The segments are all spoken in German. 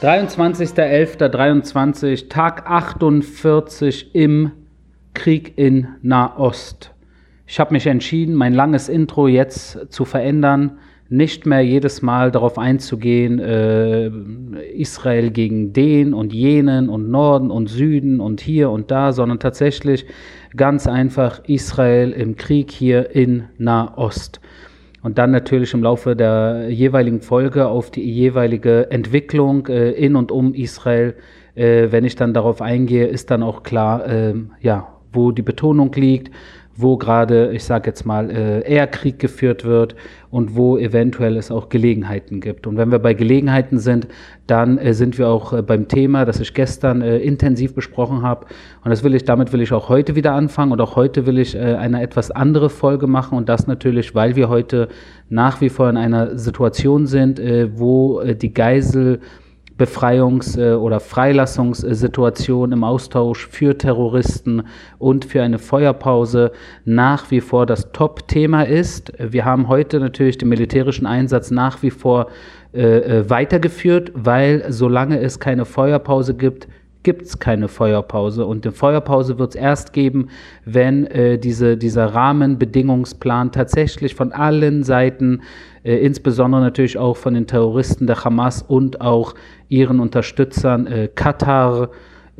23.11.23, Tag 48 im Krieg in Nahost. Ich habe mich entschieden, mein langes Intro jetzt zu verändern, nicht mehr jedes Mal darauf einzugehen, äh, Israel gegen den und jenen und Norden und Süden und hier und da, sondern tatsächlich ganz einfach Israel im Krieg hier in Nahost und dann natürlich im Laufe der jeweiligen Folge auf die jeweilige Entwicklung äh, in und um Israel. Äh, wenn ich dann darauf eingehe, ist dann auch klar, äh, ja, wo die Betonung liegt, wo gerade, ich sage jetzt mal, äh, eher Krieg geführt wird und wo eventuell es auch Gelegenheiten gibt. Und wenn wir bei Gelegenheiten sind, dann äh, sind wir auch äh, beim Thema, das ich gestern äh, intensiv besprochen habe. Und das will ich, damit will ich auch heute wieder anfangen und auch heute will ich äh, eine etwas andere Folge machen und das natürlich, weil wir heute nach wie vor in einer Situation sind, äh, wo äh, die Geisel Befreiungs- äh, oder Freilassungssituation im Austausch für Terroristen und für eine Feuerpause nach wie vor das Top-Thema ist. Wir haben heute natürlich den militärischen Einsatz nach wie vor äh, äh weitergeführt, weil solange es keine Feuerpause gibt, gibt es keine Feuerpause. Und eine Feuerpause wird es erst geben, wenn äh, diese, dieser Rahmenbedingungsplan tatsächlich von allen Seiten, äh, insbesondere natürlich auch von den Terroristen der Hamas und auch ihren Unterstützern äh, Katar,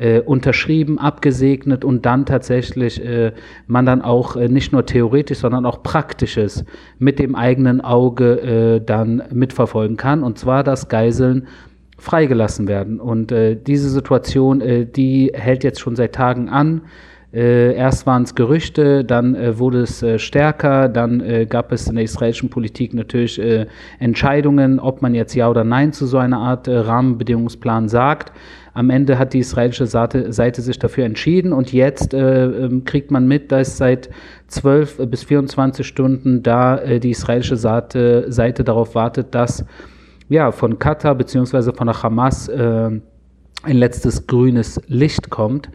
äh, unterschrieben, abgesegnet und dann tatsächlich äh, man dann auch äh, nicht nur theoretisch, sondern auch praktisches mit dem eigenen Auge äh, dann mitverfolgen kann. Und zwar das Geiseln freigelassen werden. Und äh, diese Situation, äh, die hält jetzt schon seit Tagen an. Äh, erst waren es Gerüchte, dann äh, wurde es äh, stärker, dann äh, gab es in der israelischen Politik natürlich äh, Entscheidungen, ob man jetzt Ja oder Nein zu so einer Art äh, Rahmenbedingungsplan sagt. Am Ende hat die israelische Seite, Seite sich dafür entschieden und jetzt äh, ähm, kriegt man mit, dass seit 12 bis 24 Stunden da die israelische Seite, Seite darauf wartet, dass ja, von Katar bzw. von der Hamas ein letztes grünes Licht kommt.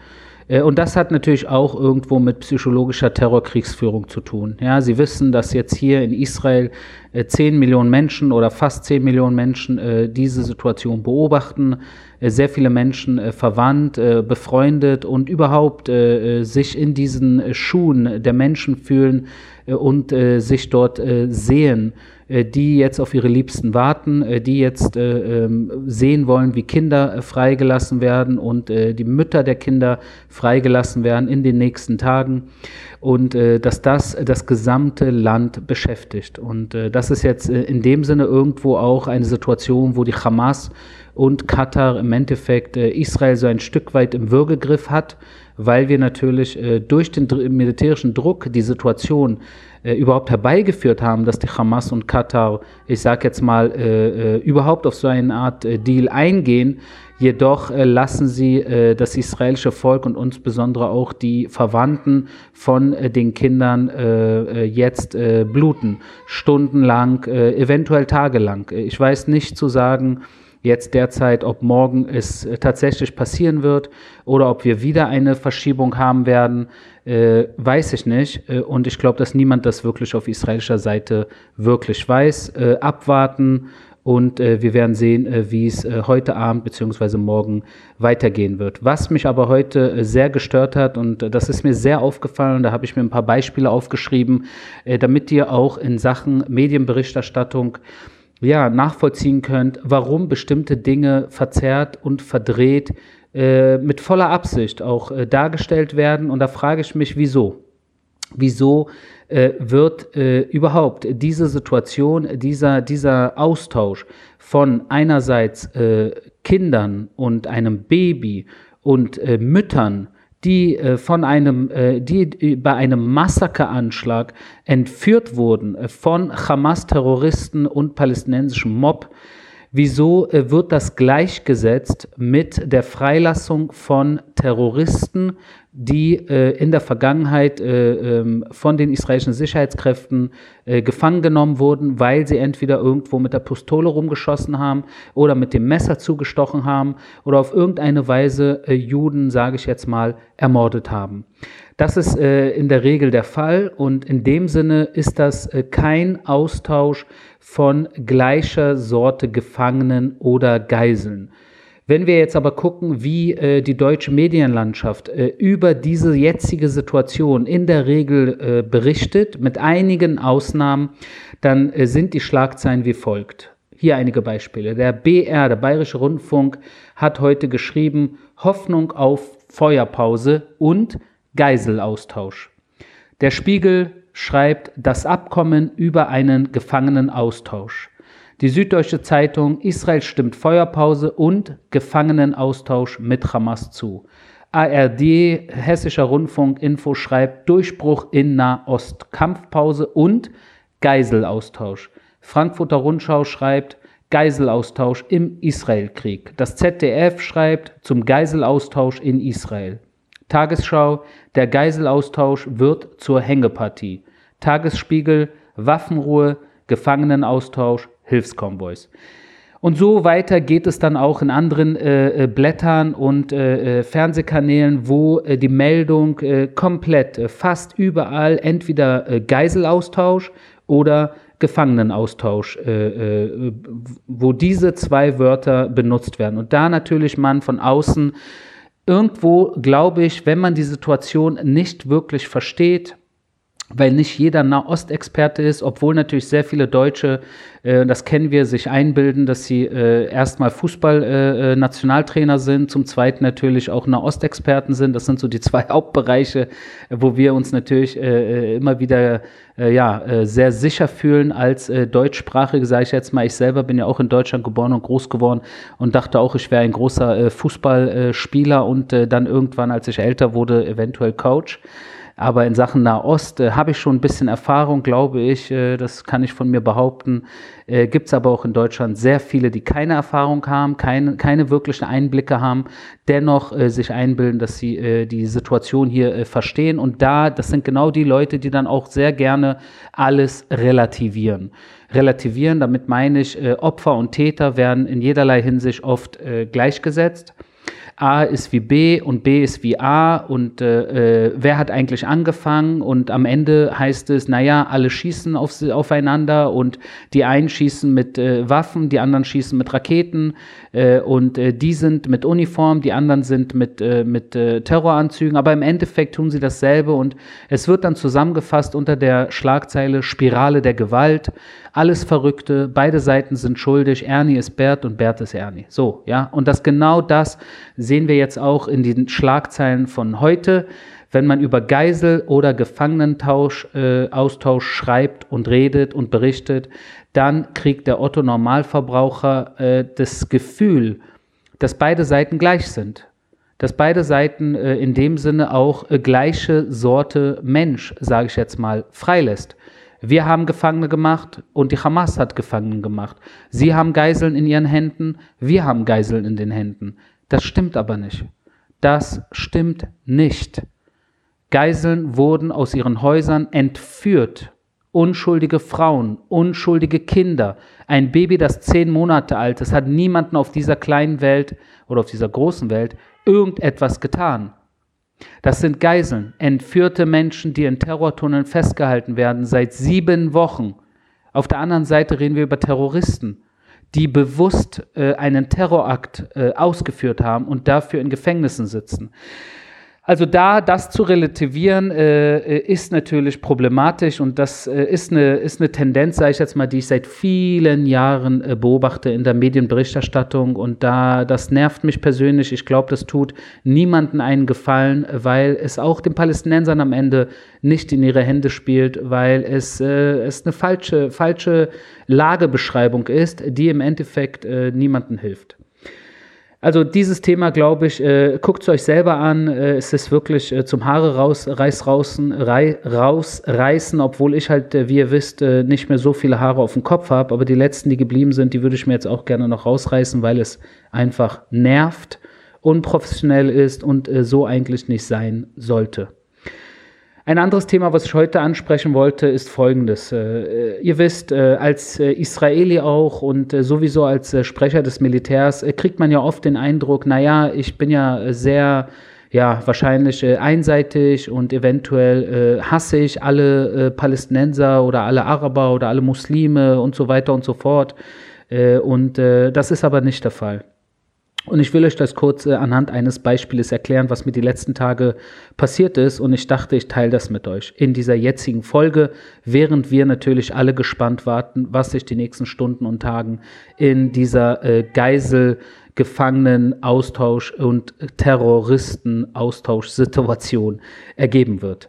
Äh, und das hat natürlich auch irgendwo mit psychologischer Terrorkriegsführung zu tun. Ja, Sie wissen, dass jetzt hier in Israel äh, 10 Millionen Menschen oder fast 10 Millionen Menschen äh, diese Situation beobachten, äh, sehr viele Menschen äh, verwandt, äh, befreundet und überhaupt sich in diesen Schuhen der Menschen fühlen und sich dort sehen äh, die jetzt auf ihre Liebsten warten, äh, die jetzt äh, ähm, sehen wollen, wie Kinder freigelassen werden und die Mütter der Kinder freigelassen werden in den nächsten Tagen und dass das das gesamte Land beschäftigt. Und das ist jetzt in dem Sinne irgendwo auch eine Situation, wo die Hamas und Katar im Endeffekt Israel so ein Stück weit im Würgegriff hat, weil wir natürlich durch den militärischen Druck die Situation äh, überhaupt herbeigeführt haben, dass die Hamas und Katar, ich sage jetzt mal, äh, äh, überhaupt auf so eine Art äh, Deal eingehen. Jedoch lassen sie das israelische Volk und insbesondere auch die Verwandten von den Kindern jetzt bluten, stundenlang, eventuell tagelang. Ich weiß nicht zu sagen, jetzt derzeit, ob morgen es äh, tatsächlich passieren wird oder ob wir wieder eine Verschiebung haben werden, äh, weiß ich nicht. Äh, und ich glaube, dass niemand das wirklich auf israelischer Seite wirklich weiß. Äh, abwarten und äh, wir werden sehen, äh, wie es heute Abend bzw. morgen weitergehen wird. Was mich aber heute sehr gestört hat und das ist mir sehr aufgefallen, da habe ich mir ein paar Beispiele aufgeschrieben, damit ihr auch in Sachen Medienberichterstattung ja, nachvollziehen könnt, warum bestimmte Dinge verzerrt und verdreht äh, mit voller Absicht auch äh, dargestellt werden. Und da frage ich mich, wieso? Wieso äh, wird äh, überhaupt diese Situation, dieser, dieser Austausch von einerseits äh, Kindern und einem Baby und äh, Müttern die äh, von einem, äh, die bei einem Massakeranschlag entführt wurden äh, von Hamas-Terroristen und palästinensischem Mob. Wieso äh, wird das gleichgesetzt mit der Freilassung von Terroristen, die äh, in der Vergangenheit äh, ähm, von den israelischen Sicherheitskräften äh, gefangen genommen wurden, weil sie entweder irgendwo mit der Pistole rumgeschossen haben oder mit dem Messer zugestochen haben oder auf irgendeine Weise äh, Juden, sage ich jetzt mal, ermordet haben. Das ist äh, in der Regel der Fall und in dem Sinne ist das äh, kein Austausch von gleicher Sorte Gefangenen oder Geiseln. Wenn wir jetzt aber gucken, wie äh, die deutsche Medienlandschaft äh, über diese jetzige Situation in der Regel äh, berichtet, mit einigen Ausnahmen, dann äh, sind die Schlagzeilen wie folgt. Hier einige Beispiele. Der BR, der Bayerische Rundfunk, hat heute geschrieben, Hoffnung auf Feuerpause und Geiselaustausch. Der Spiegel schreibt das Abkommen über einen Gefangenenaustausch. Die Süddeutsche Zeitung, Israel stimmt Feuerpause und Gefangenenaustausch mit Hamas zu. ARD, Hessischer Rundfunk, Info schreibt Durchbruch in Nahost, Kampfpause und Geiselaustausch. Frankfurter Rundschau schreibt Geiselaustausch im Israelkrieg. Das ZDF schreibt zum Geiselaustausch in Israel. Tagesschau, der Geiselaustausch wird zur Hängepartie. Tagesspiegel, Waffenruhe, Gefangenenaustausch, Hilfskonvois. Und so weiter geht es dann auch in anderen äh, äh Blättern und äh, äh, Fernsehkanälen, wo äh, die Meldung äh, komplett, fast überall entweder Geiselaustausch oder Gefangenenaustausch, wo diese zwei Wörter benutzt werden. Und da natürlich man von außen irgendwo, glaube ich, wenn man die Situation nicht wirklich versteht, weil nicht jeder Nahostexperte ist, obwohl natürlich sehr viele Deutsche, äh, das kennen wir, sich einbilden, dass sie äh, erstmal Fußball-Nationaltrainer äh, äh sind, zum Zweiten natürlich auch Nahostexperten sind. Das sind so die zwei Hauptbereiche, wo wir uns natürlich äh, äh, immer wieder ja, sehr sicher fühlen als Deutschsprachige, sage ich jetzt mal. Ich selber bin ja auch in Deutschland geboren und groß geworden und dachte auch, ich wäre ein großer Fußballspieler und dann irgendwann, als ich älter wurde, eventuell Coach. Aber in Sachen Nahost äh, habe ich schon ein bisschen Erfahrung, glaube ich. Äh, das kann ich von mir behaupten. Äh, Gibt es aber auch in Deutschland sehr viele, die keine Erfahrung haben, keine, keine wirklichen Einblicke haben, dennoch äh, sich einbilden, dass sie äh, die Situation hier äh, verstehen. Und da, das sind genau die Leute, die dann auch sehr gerne alles relativieren relativieren. Damit meine ich, äh, Opfer und Täter werden in jederlei Hinsicht oft gleichgesetzt. A ist wie B und B ist wie A und äh, äh, wer hat eigentlich angefangen? Und am Ende heißt es, naja, alle schießen auf, aufeinander und die einen schießen mit äh, Waffen, die anderen schießen mit Raketen äh, und äh, die sind mit Uniform, die anderen sind mit, äh, mit Terroranzügen, aber im Endeffekt tun sie dasselbe und es wird dann zusammengefasst unter der Schlagzeile Spirale der Gewalt alles Verrückte, beide Seiten sind schuldig, Ernie ist Bert und Bert ist Ernie. So, ja, und das genau das sehen wir jetzt auch in den Schlagzeilen von heute, wenn man über Geisel- oder Gefangenentausch, äh, Austausch schreibt und redet und berichtet, dann kriegt der Otto Normalverbraucher äh, das Gefühl, dass beide Seiten gleich sind dass beide Seiten äh, in dem Sinne auch äh, gleiche Sorte Mensch, sage ich jetzt mal, freilässt. Wir haben Gefangene gemacht und die Hamas hat Gefangene gemacht. Sie haben Geiseln in ihren Händen, wir haben Geiseln in den Händen. Das stimmt aber nicht. Das stimmt nicht. Geiseln wurden aus ihren Häusern entführt. Unschuldige Frauen, unschuldige Kinder, ein Baby, das zehn Monate alt ist, hat niemanden auf dieser kleinen Welt oder auf dieser großen Welt irgendetwas getan. Das sind Geiseln, entführte Menschen, die in Terrortunneln festgehalten werden seit sieben Wochen. Auf der anderen Seite reden wir über Terroristen, die bewusst äh, einen Terrorakt äh, ausgeführt haben und dafür in Gefängnissen sitzen. Also da das zu relativieren, äh, äh, ist natürlich problematisch und das äh, ist, eine, ist eine Tendenz, sage ich jetzt mal, die ich seit vielen Jahren äh, beobachte in der Medienberichterstattung und da das nervt mich persönlich. Ich glaube, das tut niemanden einen Gefallen, weil es auch den Palästinensern am Ende nicht in ihre Hände spielt, weil es, äh, es eine falsche, falsche Lagebeschreibung ist, die im Endeffekt äh, niemandem hilft. Also dieses Thema, glaube ich, äh, guckt es euch selber an. Äh, es ist wirklich äh, zum Haare raus, reiß rausen, rei, rausreißen, obwohl ich halt, äh, wie ihr wisst, äh, nicht mehr so viele Haare auf dem Kopf habe. Aber die letzten, die geblieben sind, die würde ich mir jetzt auch gerne noch rausreißen, weil es einfach nervt, unprofessionell ist und äh, so eigentlich nicht sein sollte. Ein anderes Thema, was ich heute ansprechen wollte, ist folgendes. Äh, äh, ihr wisst, äh, als Israeli auch und sowieso als Sprecher des Militärs kriegt man ja oft den Eindruck, naja, ich bin ja sehr ja, wahrscheinlich einseitig und eventuell hasse ich alle Palästinenser oder alle Araber oder alle Muslime und so weiter und so fort. und das ist aber nicht der Fall. Und ich will euch das kurz äh, anhand eines Beispiels erklären, was mir die letzten Tage passiert ist. Und ich dachte, ich teile das mit euch in dieser jetzigen Folge, während wir natürlich alle gespannt warten, was sich die nächsten Stunden und Tagen in dieser äh, Geisel Gefangenen-Austausch und Terroristen-Austauschsituation ergeben wird.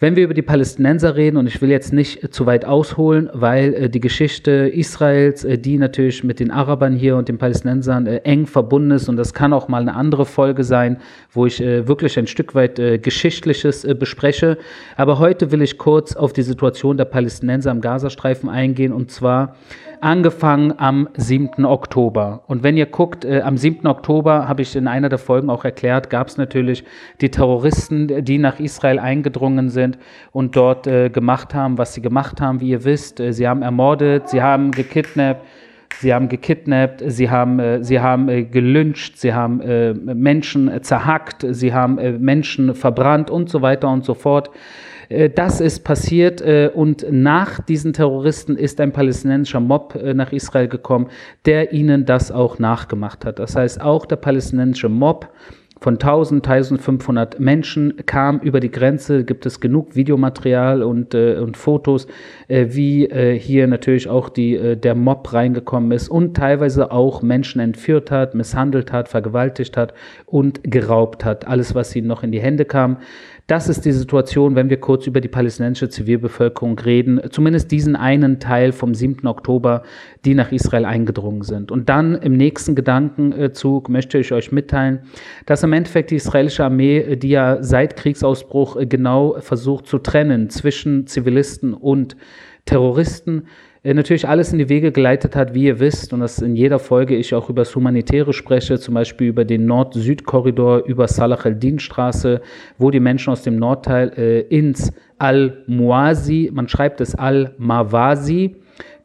Wenn wir über die Palästinenser reden, und ich will jetzt nicht zu weit ausholen, weil äh, die Geschichte Israels, äh, die natürlich mit den Arabern hier und den Palästinensern äh, eng verbunden ist, und das kann auch mal eine andere Folge sein, wo ich wirklich ein Stück weit Geschichtliches bespreche. Aber heute will ich kurz auf die Situation der Palästinenser im Gazastreifen eingehen, und zwar angefangen am 7. Oktober. Und wenn ihr guckt, äh, am 7. Oktober, habe ich in einer der Folgen auch erklärt, gab es natürlich die Terroristen, die nach Israel eingedrungen sind und dort äh, gemacht haben, was sie gemacht haben, wie ihr wisst. Äh, sie haben ermordet, sie haben gekidnappt. Sie haben gekidnappt, sie haben, äh, sie haben äh, gelyncht, sie haben äh, Menschen zerhackt, sie haben Menschen verbrannt und so weiter und so fort. Äh, das ist passiert äh, und nach diesen Terroristen ist ein palästinensischer Mob äh, nach Israel gekommen, der ihnen das auch nachgemacht hat. Das heißt, auch der palästinensische Mob von 1000, 1500 Menschen kam über die Grenze, gibt es genug Videomaterial und, äh, und Fotos, äh, wie äh, hier natürlich auch die, äh, der Mob reingekommen ist und teilweise auch Menschen entführt hat, misshandelt hat, vergewaltigt hat und geraubt hat. Alles, was ihnen noch in die Hände kam. Das ist die Situation, wenn wir kurz über die palästinensische Zivilbevölkerung reden, zumindest diesen einen Teil vom 7. Oktober, die nach Israel eingedrungen sind. Und dann im nächsten Gedankenzug möchte ich euch mitteilen, dass im Endeffekt die israelische Armee, die ja seit Kriegsausbruch genau versucht zu trennen zwischen Zivilisten und Terroristen, äh, natürlich alles in die Wege geleitet hat, wie ihr wisst, und das in jeder Folge ich auch über das Humanitäre spreche, zum Beispiel über den Nord-Süd-Korridor, über Salah al-Din-Straße, wo die Menschen aus dem Nordteil äh, ins Al-Muazi, man schreibt es Al-Mawasi,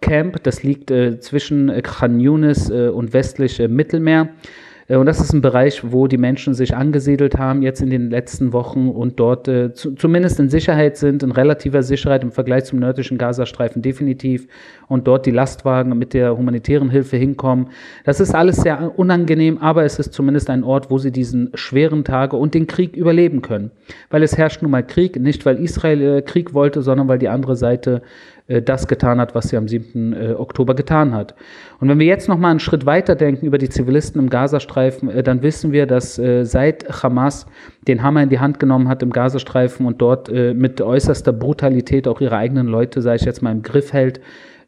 Camp, das liegt äh, zwischen Khan Yunis äh, und westlich Mittelmeer, äh, und das ist ein Bereich, wo die Menschen sich angesiedelt haben jetzt in den letzten Wochen und dort äh, zu, zumindest in Sicherheit sind, in relativer Sicherheit im Vergleich zum nördlichen Gazastreifen definitiv und dort die Lastwagen mit der humanitären Hilfe hinkommen. Das ist alles sehr unangenehm, aber es ist zumindest ein Ort, wo sie diesen schweren Tage und den Krieg überleben können. Weil es herrscht nun mal Krieg, nicht weil Israel äh, Krieg wollte, sondern weil die andere Seite äh, das getan hat, was sie am 7. Äh, Oktober getan hat. Und wenn wir jetzt noch mal einen Schritt weiter denken über die Zivilisten im Gazastreifen, äh, dann wissen wir, dass seit Hamas den Hammer in die Hand genommen hat im Gazastreifen und dort mit äußerster Brutalität auch ihre eigenen Leute, sage ich jetzt mal, im Griff hält,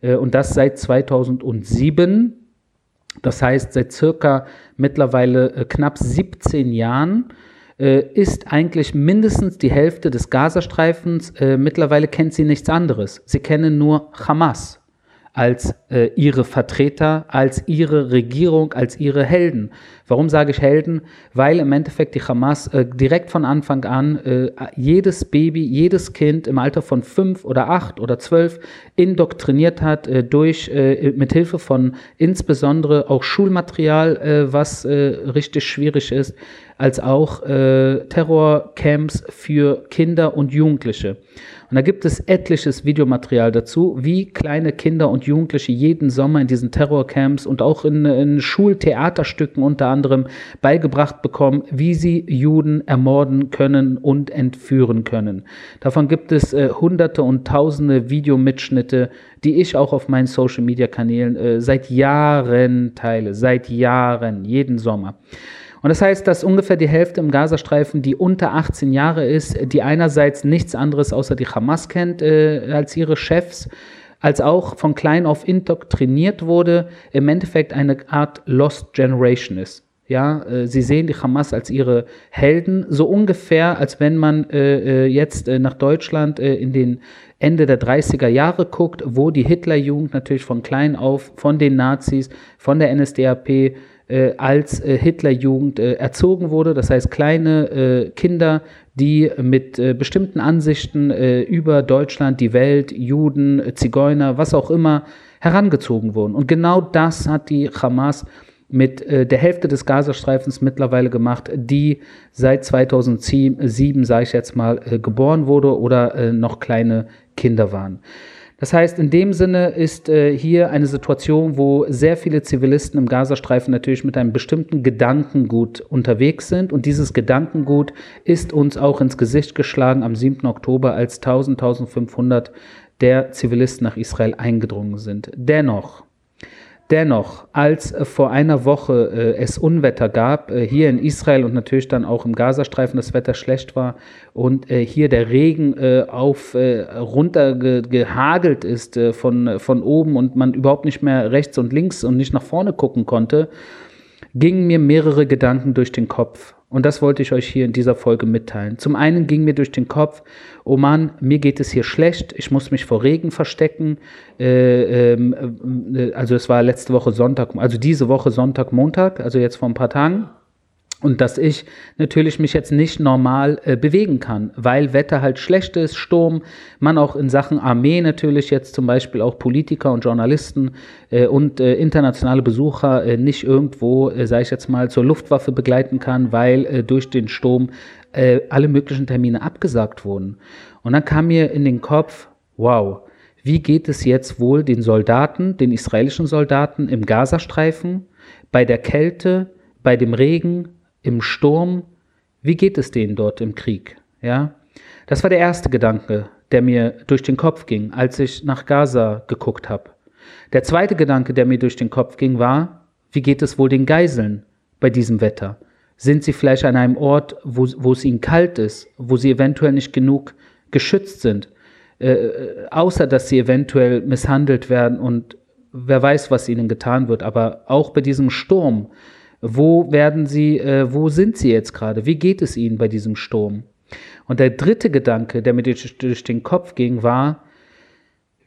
und das seit 2007, das heißt seit circa mittlerweile knapp 17 Jahren, äh, ist eigentlich mindestens die Hälfte des Gazastreifens. Äh, mittlerweile kennt sie nichts anderes. Sie kennen nur Hamas als äh, ihre Vertreter, als ihre Regierung, als ihre Helden. Warum sage ich Helden? Weil im Endeffekt die Hamas äh, direkt von Anfang an äh, jedes Baby, jedes Kind im Alter von fünf oder acht oder zwölf indoktriniert hat äh, durch äh, mit Hilfe von insbesondere auch Schulmaterial, äh, was äh, richtig schwierig ist, als auch äh, Terrorcamps für Kinder und Jugendliche. Und da gibt es etliches Videomaterial dazu, wie kleine Kinder und Jugendliche jeden Sommer in diesen Terrorcamps und auch in, in Schultheaterstücken unter anderem beigebracht bekommen, wie sie Juden ermorden können und entführen können. Davon gibt es äh, hunderte und tausende Videomitschnitte, die ich auch auf meinen Social-Media-Kanälen äh, seit Jahren teile, seit Jahren, jeden Sommer. Und das heißt, dass ungefähr die Hälfte im Gazastreifen, die unter 18 Jahre ist, die einerseits nichts anderes außer die Hamas kennt äh, als ihre Chefs, als auch von klein auf indoktriniert wurde, im Endeffekt eine Art Lost Generation ist. Ja, äh, sie sehen die Hamas als ihre Helden, so ungefähr, als wenn man äh, äh jetzt äh, nach Deutschland äh, in den Ende der 30er Jahre guckt, wo die Hitlerjugend natürlich von klein auf von den Nazis, von der NSDAP äh, als äh, Hitlerjugend äh, erzogen wurde. Das heißt, kleine äh, Kinder, die mit äh, bestimmten Ansichten äh, über Deutschland, die Welt, Juden, Zigeuner, was auch immer, herangezogen wurden. Und genau das hat die Hamas mit der Hälfte des Gazastreifens mittlerweile gemacht, die seit 2007, sage ich jetzt mal, geboren wurde oder noch kleine Kinder waren. Das heißt, in dem Sinne ist äh, hier eine Situation, wo sehr viele Zivilisten im Gazastreifen natürlich mit einem bestimmten Gedankengut unterwegs sind. Und dieses Gedankengut ist uns auch ins Gesicht geschlagen am 7. Oktober, als 1000, 1500 der Zivilisten nach Israel eingedrungen sind. Dennoch, Dennoch, als äh, vor einer Woche äh, es Unwetter gab, äh, hier in Israel und natürlich dann auch im Gazastreifen das Wetter schlecht war und äh, hier der Regen äh, auf äh, runtergehagelt ist von, von oben und man überhaupt nicht mehr rechts und links und nicht nach vorne gucken konnte, gingen mir mehrere Gedanken durch den Kopf. Und das wollte ich euch hier in dieser Folge mitteilen. Zum einen ging mir durch den Kopf, oh Mann, mir geht es hier schlecht, ich muss mich vor Regen verstecken. Äh, ähm, äh, also es war letzte Woche Sonntag, also diese Woche Sonntag, Montag, also jetzt vor ein paar Tagen und dass ich natürlich mich jetzt nicht normal äh, bewegen kann, weil Wetter halt schlecht ist, Sturm, man auch in Sachen Armee natürlich jetzt zum Beispiel auch Politiker und Journalisten äh, und äh, internationale Besucher äh, nicht irgendwo, äh, sage ich jetzt mal, zur Luftwaffe begleiten kann, weil äh, durch den Sturm äh, alle möglichen Termine abgesagt wurden. Und dann kam mir in den Kopf, wow, wie geht es jetzt wohl den Soldaten, den israelischen Soldaten im Gazastreifen, bei der Kälte, bei dem Regen, im Sturm, wie geht es denen dort im Krieg? Ja, das war der erste Gedanke, der mir durch den Kopf ging, als ich nach Gaza geguckt habe. Der zweite Gedanke, der mir durch den Kopf ging, war, wie geht es wohl den Geiseln bei diesem Wetter? Sind sie vielleicht an einem Ort, wo, wo es ihnen kalt ist, wo sie eventuell nicht genug geschützt sind, äh, äh außer dass sie eventuell misshandelt werden und wer weiß, was ihnen getan wird. Aber auch bei diesem Sturm, wo werden sie, äh, wo sind sie jetzt gerade? Wie geht es ihnen bei diesem Sturm? Und der dritte Gedanke, der mir durch, den Kopf ging, war,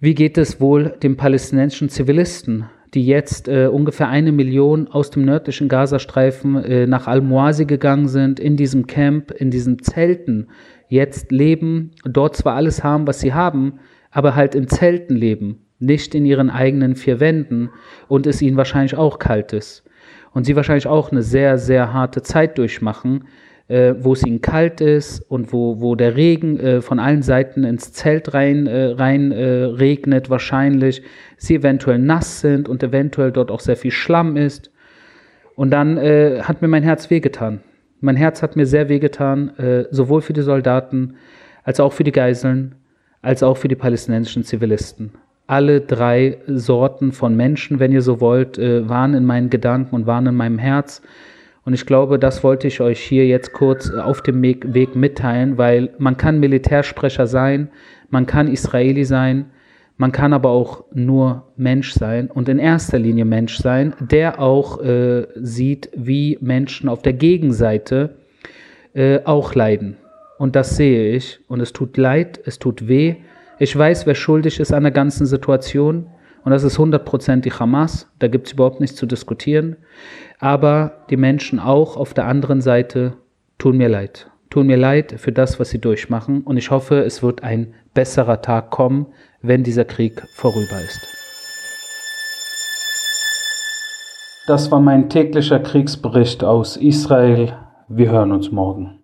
wie geht es wohl den palästinensischen Zivilisten, die jetzt äh, ungefähr eine Million aus dem nördlichen Gazastreifen äh, nach Al-Muasi gegangen sind, in diesem Camp, in diesen Zelten jetzt leben, dort zwar alles haben, was sie haben, aber halt in Zelten leben, nicht in ihren eigenen vier Wänden und es ihnen wahrscheinlich auch kalt ist und sie wahrscheinlich auch eine sehr, sehr harte Zeit durchmachen, äh, wo es ihnen kalt ist und wo, wo der Regen äh, von allen Seiten ins Zelt rein, äh, rein äh, regnet wahrscheinlich, sie eventuell nass sind und eventuell dort auch sehr viel Schlamm ist. Und dann äh, hat mir mein Herz wehgetan. Mein Herz hat mir sehr wehgetan, äh, sowohl für die Soldaten als auch für die Geiseln, als auch für die palästinensischen Zivilisten alle drei Sorten von Menschen, wenn ihr so wollt, äh, waren in meinen Gedanken und waren in meinem Herz. Und ich glaube, das wollte ich euch hier jetzt kurz auf dem Weg mitteilen, weil man kann Militärsprecher sein, man kann Israeli sein, man kann aber auch nur Mensch sein und in erster Linie Mensch sein, der auch äh, sieht, wie Menschen auf der Gegenseite äh, auch leiden. Und das sehe ich und es tut leid, es tut weh ich weiß, wer schuldig ist an der ganzen Situation. Und das ist 100% die Hamas. Da gibt es überhaupt nichts zu diskutieren. Aber die Menschen auch auf der anderen Seite tun mir leid. Tun mir leid für das, was sie durchmachen. Und ich hoffe, es wird ein besserer Tag kommen, wenn dieser Krieg vorüber ist. Das war mein täglicher Kriegsbericht aus Israel. Wir hören uns morgen.